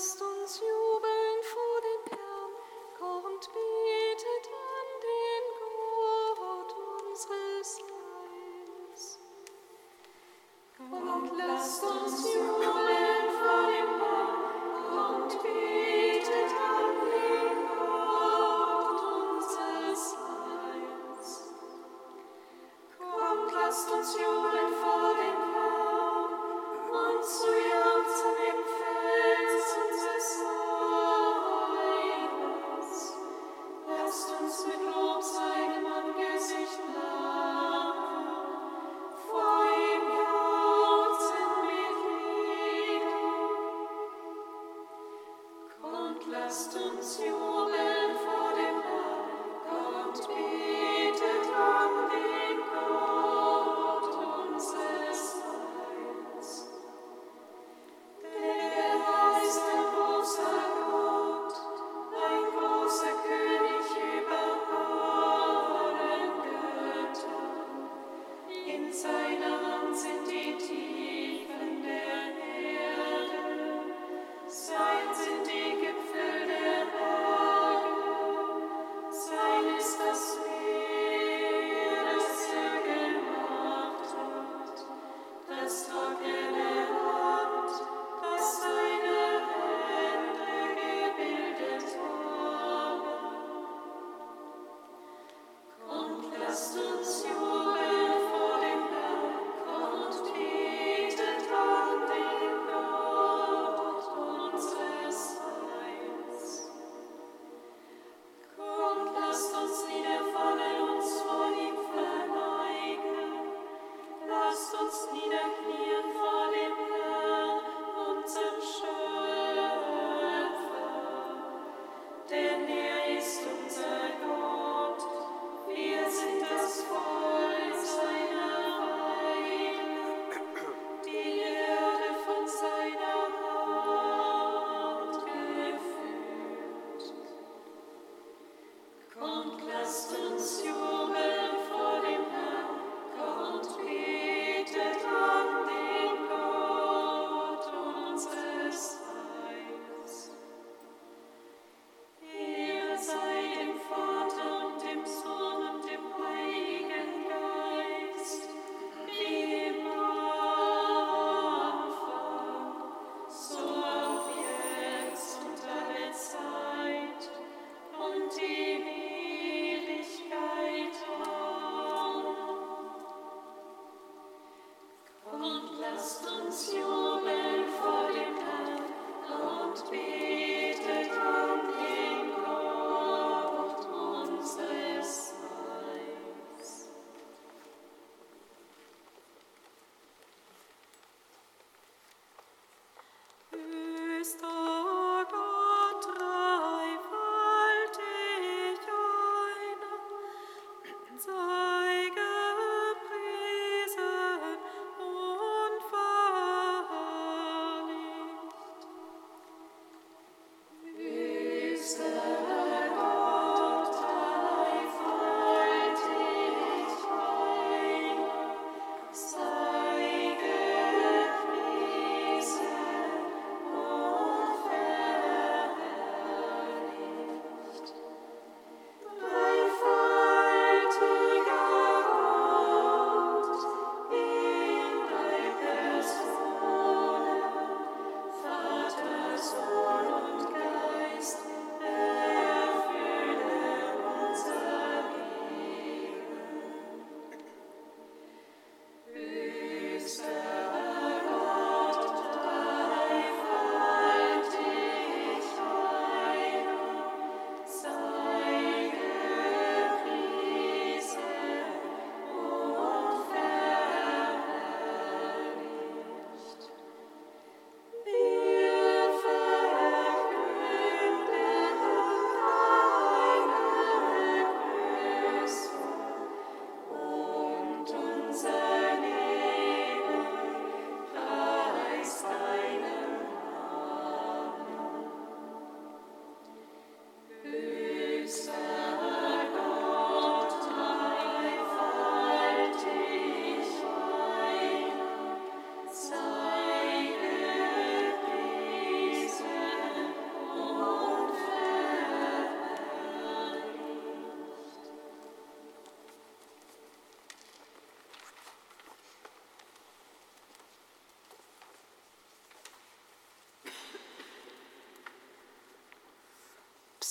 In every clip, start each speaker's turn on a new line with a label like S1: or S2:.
S1: lasst uns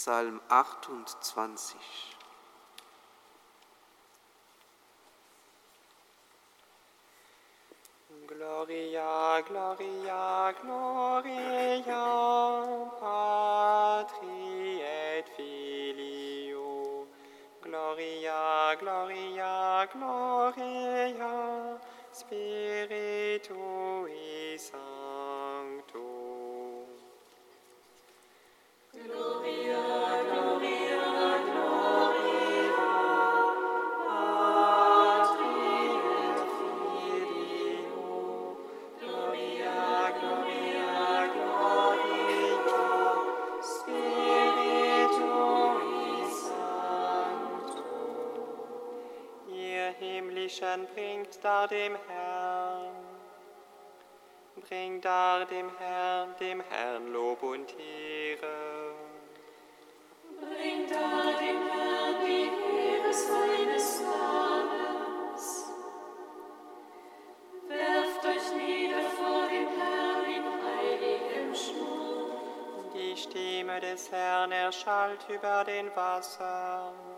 S2: Psalm 28.
S3: dem Herrn, bringt dar dem Herrn, dem Herrn Lob und Ehre.
S1: Bringt da dem Herrn die Ehre seines Namens. Werft euch nieder vor dem Herrn in heiligem Schmuck.
S3: Die Stimme des Herrn erschallt über den Wassern.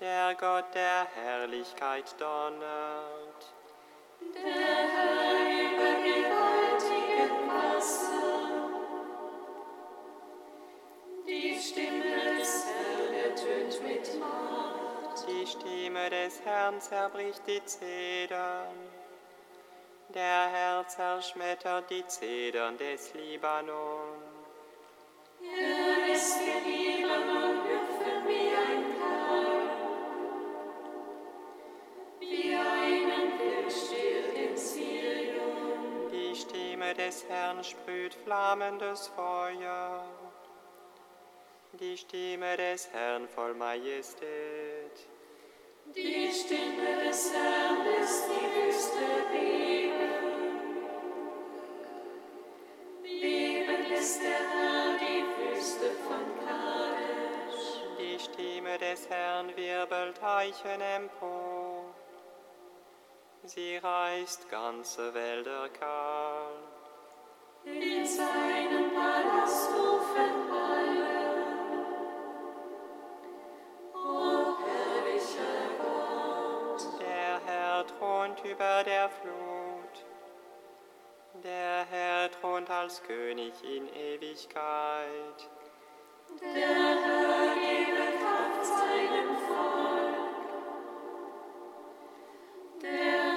S3: Der Gott der Herrlichkeit donnert.
S1: Der Herr über gewaltigen Wasser. Die Stimme des Herrn ertönt mit Macht.
S3: Die Stimme des Herrn zerbricht die Zedern. Der Herr zerschmettert die Zedern des Libanon. Des Herrn sprüht flammendes Feuer. Die Stimme des Herrn voll Majestät.
S1: Die Stimme des Herrn lässt die Wüste beben. Beben lässt der Herr die Wüste von Kadesh.
S3: Die Stimme des Herrn wirbelt Eichen empor. Sie reißt ganze Wälder kahl. Über der Flut. Der Herr thront als König in Ewigkeit.
S1: der Herr gebe Kraft seinem Volk. Der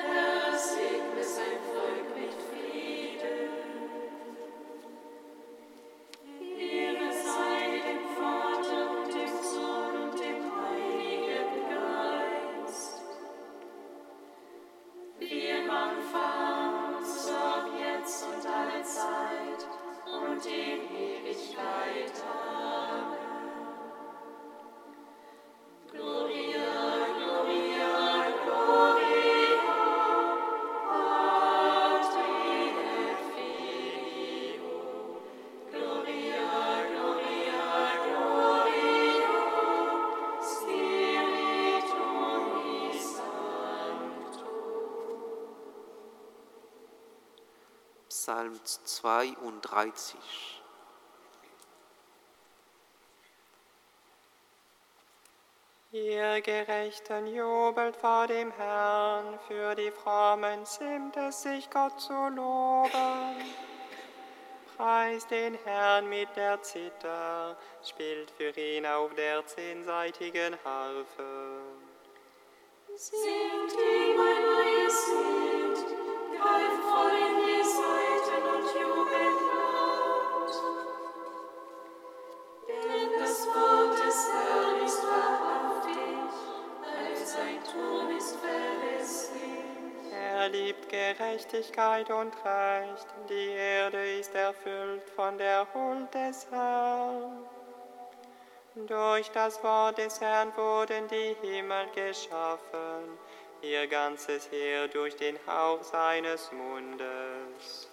S2: 32.
S3: Ihr Gerechten jubelt vor dem Herrn, für die Frommen zimmt es sich Gott zu loben. Preist den Herrn mit der Zither, spielt für ihn auf der zehnseitigen Harfe.
S1: Singt ihm ein neues Lied, greift all sein
S3: Gerechtigkeit und Recht, die Erde ist erfüllt von der Huld des Herrn. Durch das Wort des Herrn wurden die Himmel geschaffen, ihr ganzes Heer durch den Hauch seines Mundes.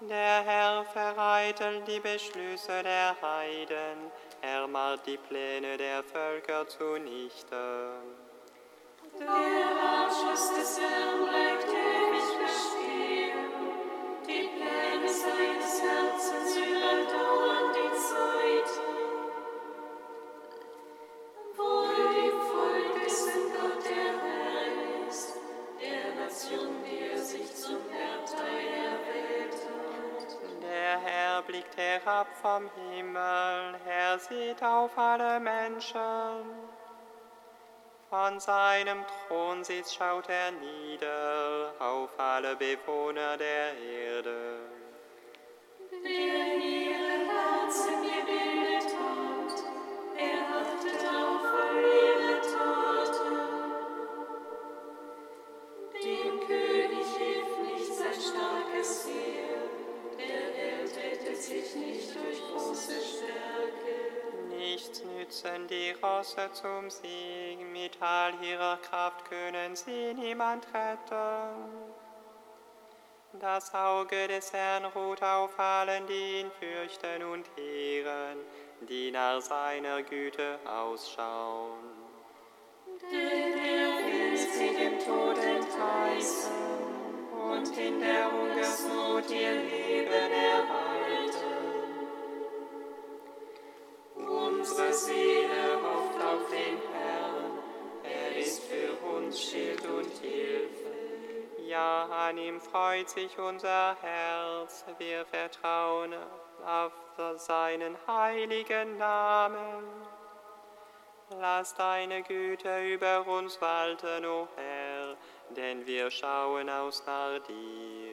S3: Der Herr vereitelt die Beschlüsse der Heiden, er macht die Pläne der Völker zunichte.
S1: Der Ratschluss des Herrn bleibt ewig bestehen, die Pläne seines Herzens überdauern die Zeiten.
S3: Herab vom Himmel, er sieht auf alle Menschen. Von seinem Thronsitz schaut er nieder auf alle Bewohner der Erde.
S1: Der ihre Herzen gebildet hat, er achtet auf all ihre Taten. Dem König hilft nicht sein starkes Heer, der sich nicht durch große Stärke.
S3: Nichts nützen die Rosse zum Sieg, mit all ihrer Kraft können sie niemand retten. Das Auge des Herrn ruht auf allen, die ihn fürchten und ehren, die nach seiner Güte ausschauen.
S1: Denn er will sie dem Tod entreißen und in der Hungersnot ihr Leben erhalten. Unsere Seele hofft auf den Herrn, er ist für uns Schild und Hilfe.
S3: Ja, an ihm freut sich unser Herz, wir vertrauen auf seinen heiligen Namen. Lass deine Güte über uns walten, o Herr, denn wir schauen aus nach dir.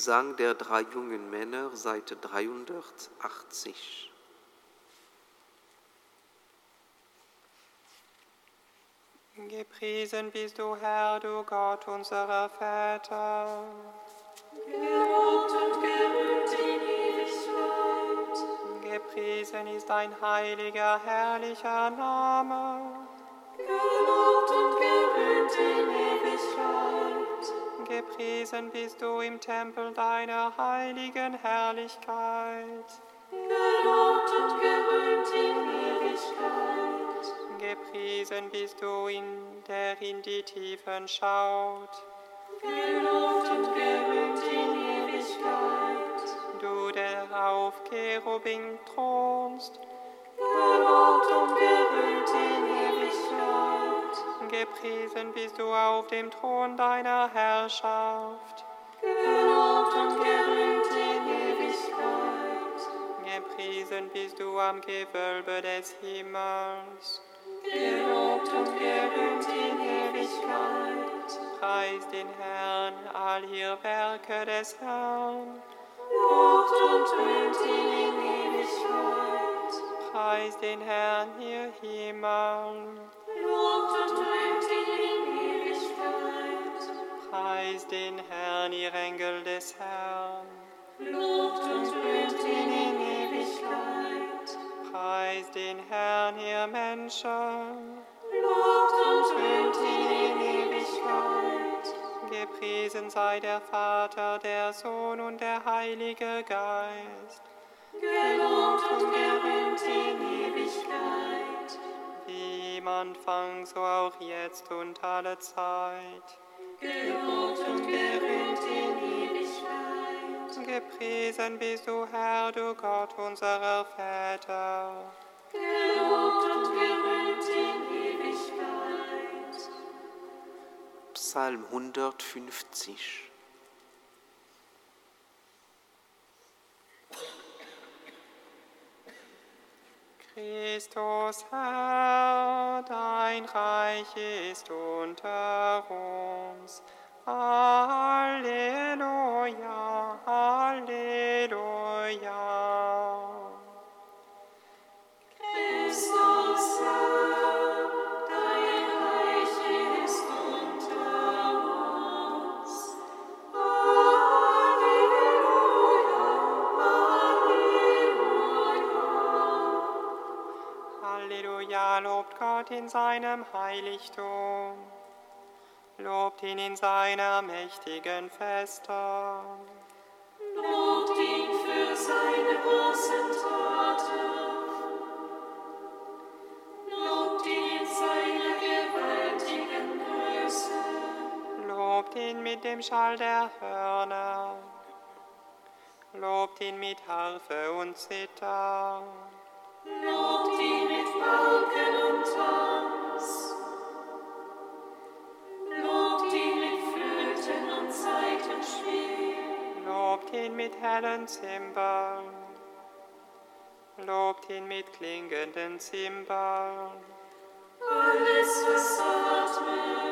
S2: Lobgesang der drei jungen Männer, Seite 380.
S3: Gepriesen bist du, Herr, du Gott unserer Väter.
S1: Gelobt und gerühmt in Ewigkeit.
S3: Gepriesen ist dein heiliger, herrlicher Name.
S1: Gelobt und gerühmt in Ewigkeit.
S3: Gepriesen bist du im Tempel deiner heiligen Herrlichkeit.
S1: Gelobt und gerühmt in Ewigkeit.
S3: Gepriesen bist du, in der in die Tiefen schaut.
S1: Gelobt und gerühmt in Ewigkeit.
S3: Du, der auf Cherubim thronst.
S1: Gelobt und gerühmt in Ewigkeit.
S3: Gepriesen bist du auf dem Thron deiner Herrschaft.
S1: Gelobt und gerühmt in Ewigkeit.
S3: Gepriesen bist du am Gewölbe des Himmels.
S1: Gelobt und gerühmt in Ewigkeit.
S3: Preis den Herrn, all ihr Werke des Herrn.
S1: Lobt und rühmt ihn in Ewigkeit.
S3: Preis den Herrn, ihr Himmel.
S1: Lobt und rühmt ihn in Ewigkeit.
S3: Preis den Herrn, ihr Engel des Herrn.
S1: Lobt und rühmt ihn in Ewigkeit.
S3: Preis den Herrn, ihr Menschen.
S1: Lobt und rühmt ihn in Ewigkeit.
S3: Gepriesen sei der Vater, der Sohn und der Heilige Geist.
S1: Gelobt und gerühmt in Ewigkeit.
S3: Im Anfang, so auch jetzt und alle Zeit.
S1: Gelobt und gerühmt in Ewigkeit.
S3: Gepriesen bist du, Herr, du Gott unserer Väter.
S1: Gelobt und gerühmt in Ewigkeit.
S2: Psalm 150.
S3: Christus Herr, dein Reich ist unter uns. Halleluja, Halleluja. Gott in seinem Heiligtum. Lobt ihn in seiner mächtigen Feste.
S1: Lobt ihn für seine großen Taten. Lobt ihn in seiner gewaltigen Größe.
S3: Lobt ihn mit dem Schall der Hörner. Lobt ihn mit Harfe und Zither.
S1: Lobt ihn
S3: Zimbeln. Lobt ihn mit klingenden Zimbeln.
S1: Alles, was atmet.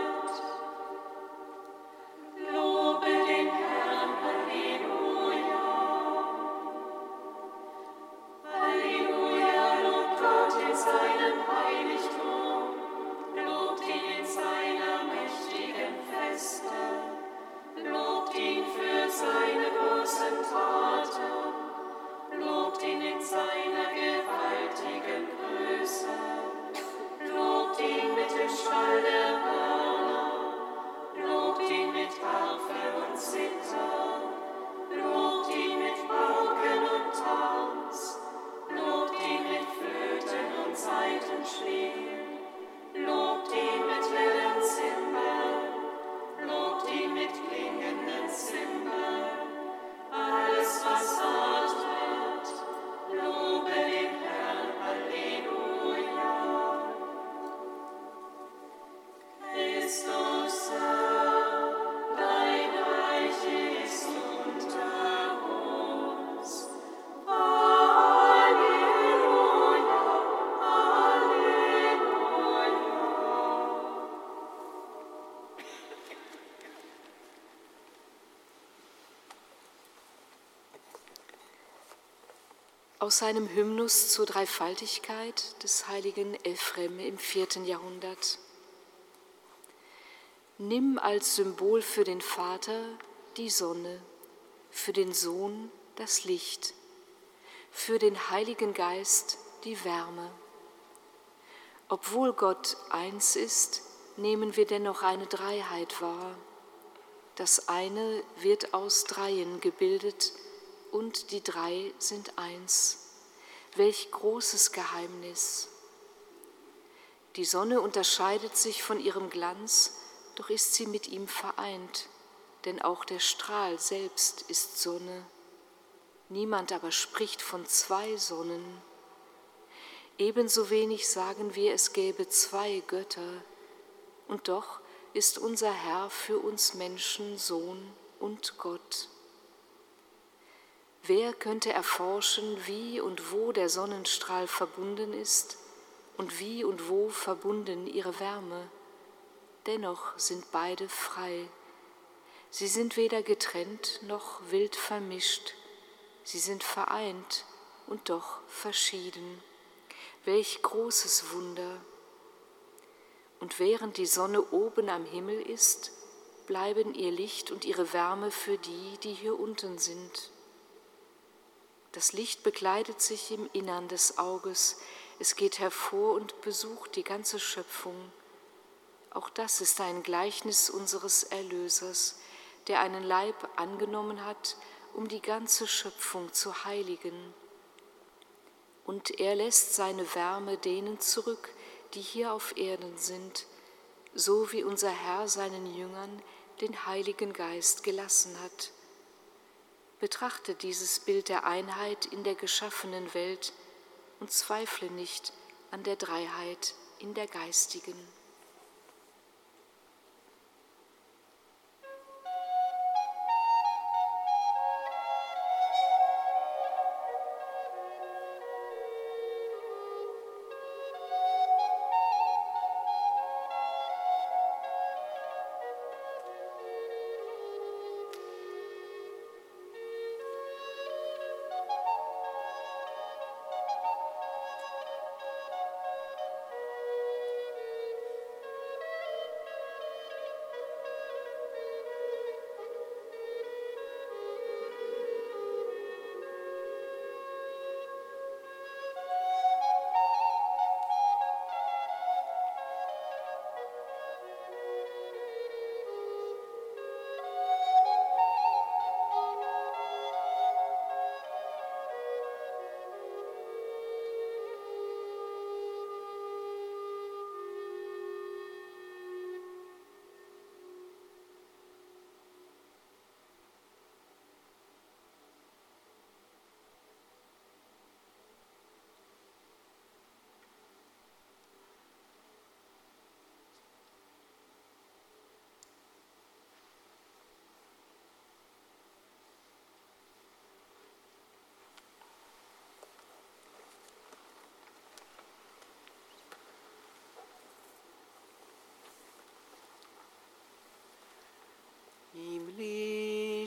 S4: Aus seinem Hymnus zur Dreifaltigkeit des heiligen Ephrem im vierten Jahrhundert. Nimm als Symbol für den Vater die Sonne, für den Sohn das Licht, für den Heiligen Geist die Wärme. Obwohl Gott eins ist, nehmen wir dennoch eine Dreiheit wahr. Das eine wird aus Dreien gebildet und die drei sind eins. Welch großes Geheimnis! Die Sonne unterscheidet sich von ihrem Glanz, doch ist sie mit ihm vereint, denn auch der Strahl selbst ist Sonne. Niemand aber spricht von zwei Sonnen. Ebenso wenig sagen wir, es gäbe zwei Götter, und doch ist unser Herr für uns Menschen Sohn und Gott. Wer könnte erforschen, wie und wo der Sonnenstrahl verbunden ist und wie und wo verbunden ihre Wärme? Dennoch sind beide frei. Sie sind weder getrennt noch wild vermischt. Sie sind vereint und doch verschieden. Welch großes Wunder! Und während die Sonne oben am Himmel ist, bleiben ihr Licht und ihre Wärme für die, die hier unten sind. Das Licht bekleidet sich im Innern des Auges, es geht hervor und besucht die ganze Schöpfung. Auch das ist ein Gleichnis unseres Erlösers, der einen Leib angenommen hat, um die ganze Schöpfung zu heiligen. Und er lässt seine Wärme denen zurück, die hier auf Erden sind, so wie unser Herr seinen Jüngern den Heiligen Geist gelassen hat. Betrachte dieses Bild der Einheit in der geschaffenen Welt und zweifle nicht an der Dreiheit in der geistigen.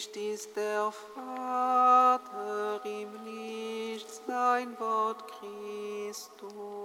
S1: Licht ist der Vater, im Licht sein Wort Christus.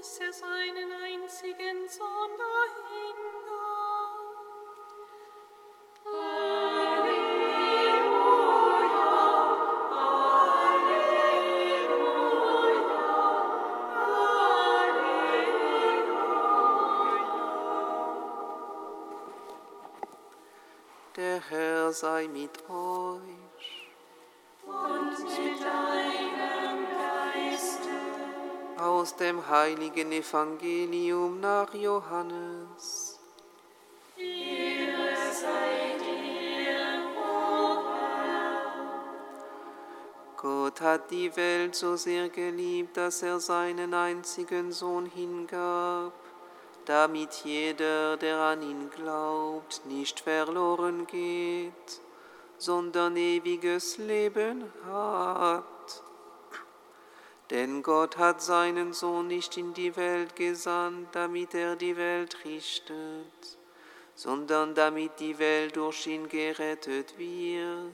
S2: Dass er seinen einzigen Sohn dahingab.
S1: Der Herr sei mit euch. Dem heiligen Evangelium nach Johannes.
S2: Sei dir.
S1: Gott hat die Welt so sehr geliebt, dass er seinen einzigen Sohn hingab, damit jeder, der an ihn glaubt, nicht verloren geht, sondern ewiges Leben hat. Denn Gott hat seinen Sohn nicht in die Welt gesandt, damit er die Welt richtet, sondern damit die Welt durch ihn gerettet wird.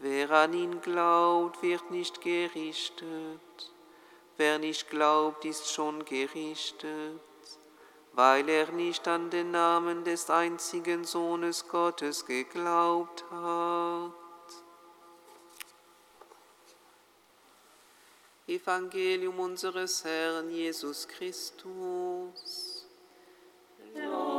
S1: Wer an ihn glaubt, wird nicht gerichtet. Wer nicht glaubt, ist schon gerichtet, weil er nicht an den Namen des einzigen Sohnes Gottes geglaubt hat. Evangelium unseres Herrn Jesus Christus.
S2: Lob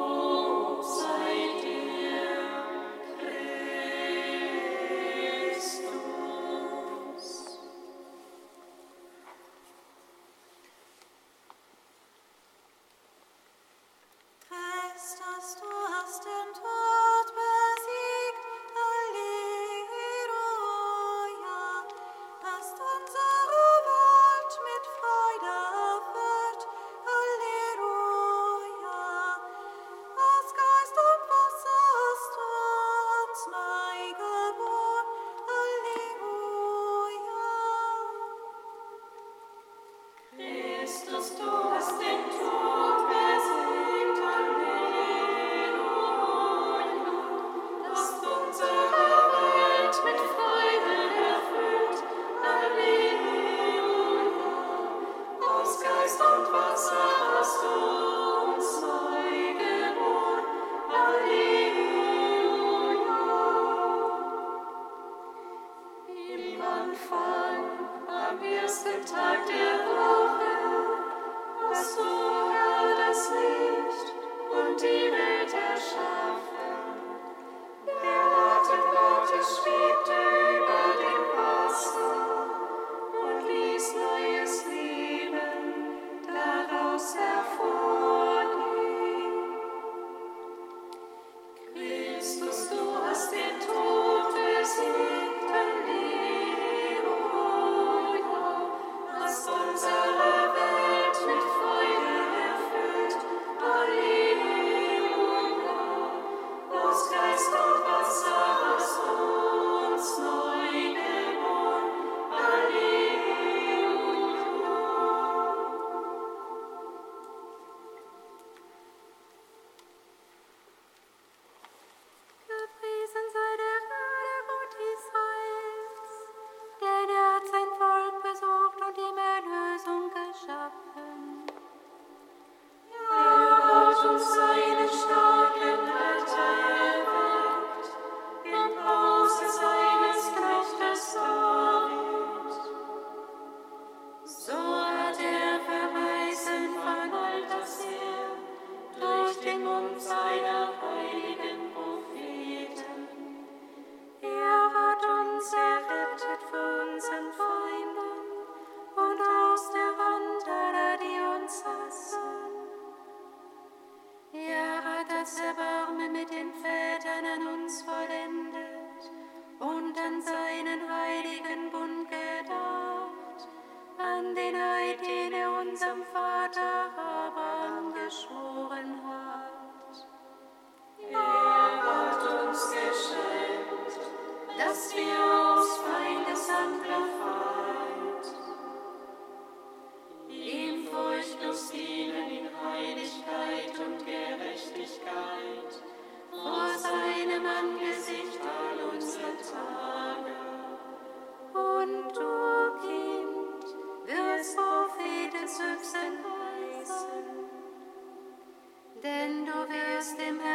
S1: das aufstrahlende Licht aus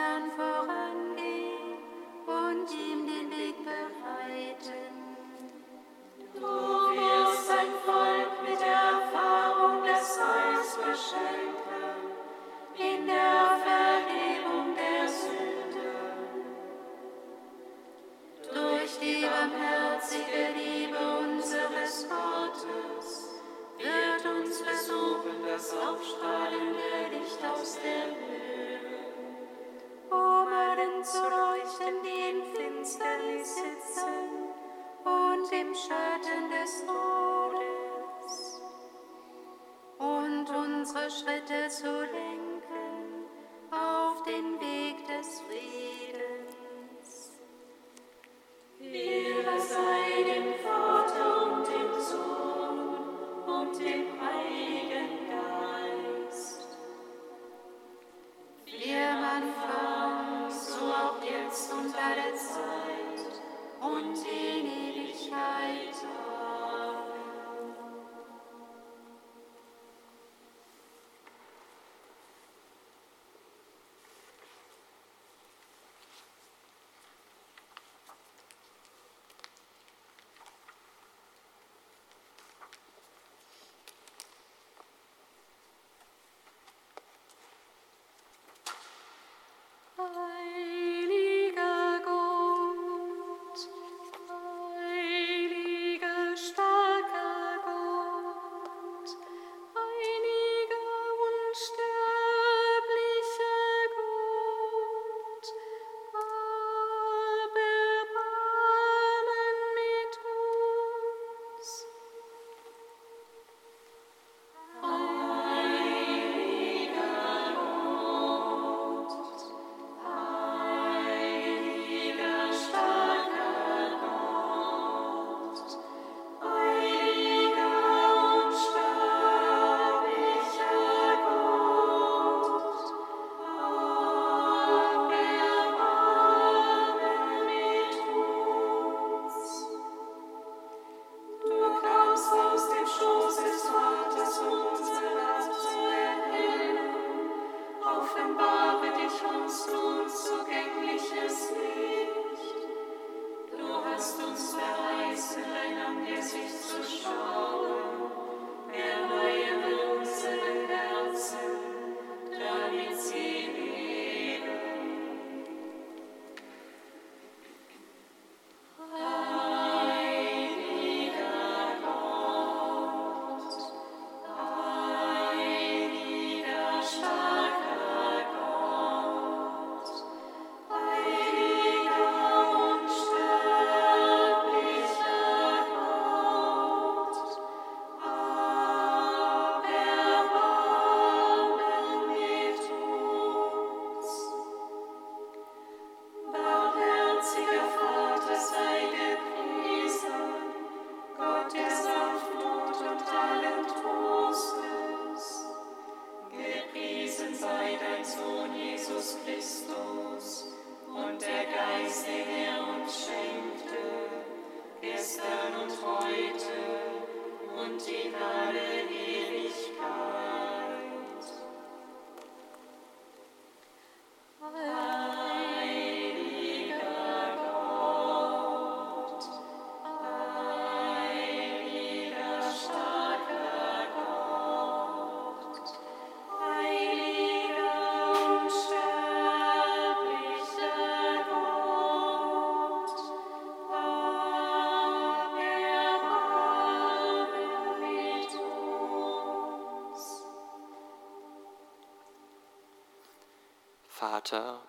S1: Vater,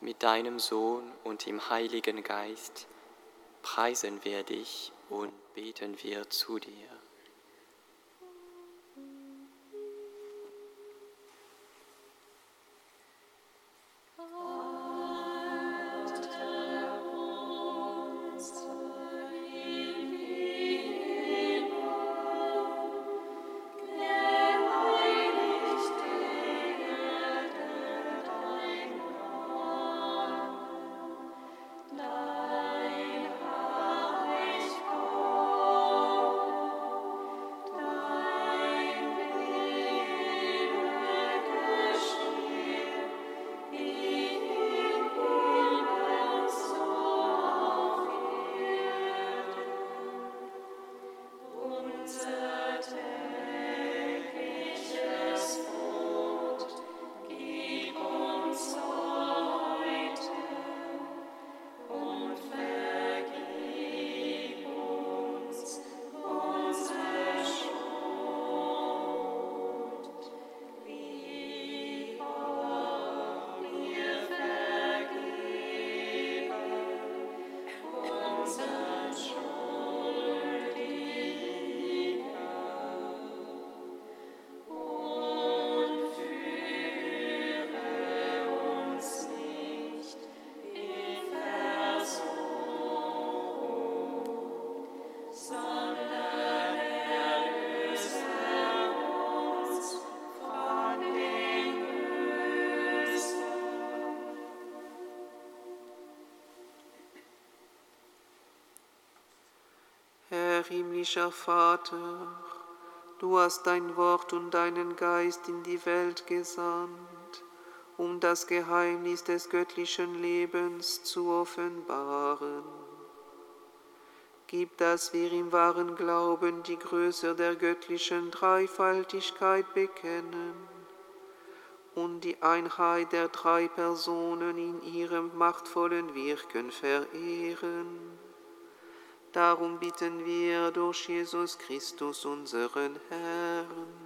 S1: mit deinem Sohn und im Heiligen Geist preisen wir dich und beten wir zu dir.
S2: Himmlischer Vater, du hast dein Wort und deinen Geist in die Welt gesandt, um das Geheimnis des göttlichen Lebens zu offenbaren. Gib, dass wir im wahren Glauben die Größe der göttlichen Dreifaltigkeit bekennen und die Einheit der drei Personen in ihrem machtvollen Wirken verehren Darum bitten wir durch Jesus Christus, unseren Herrn.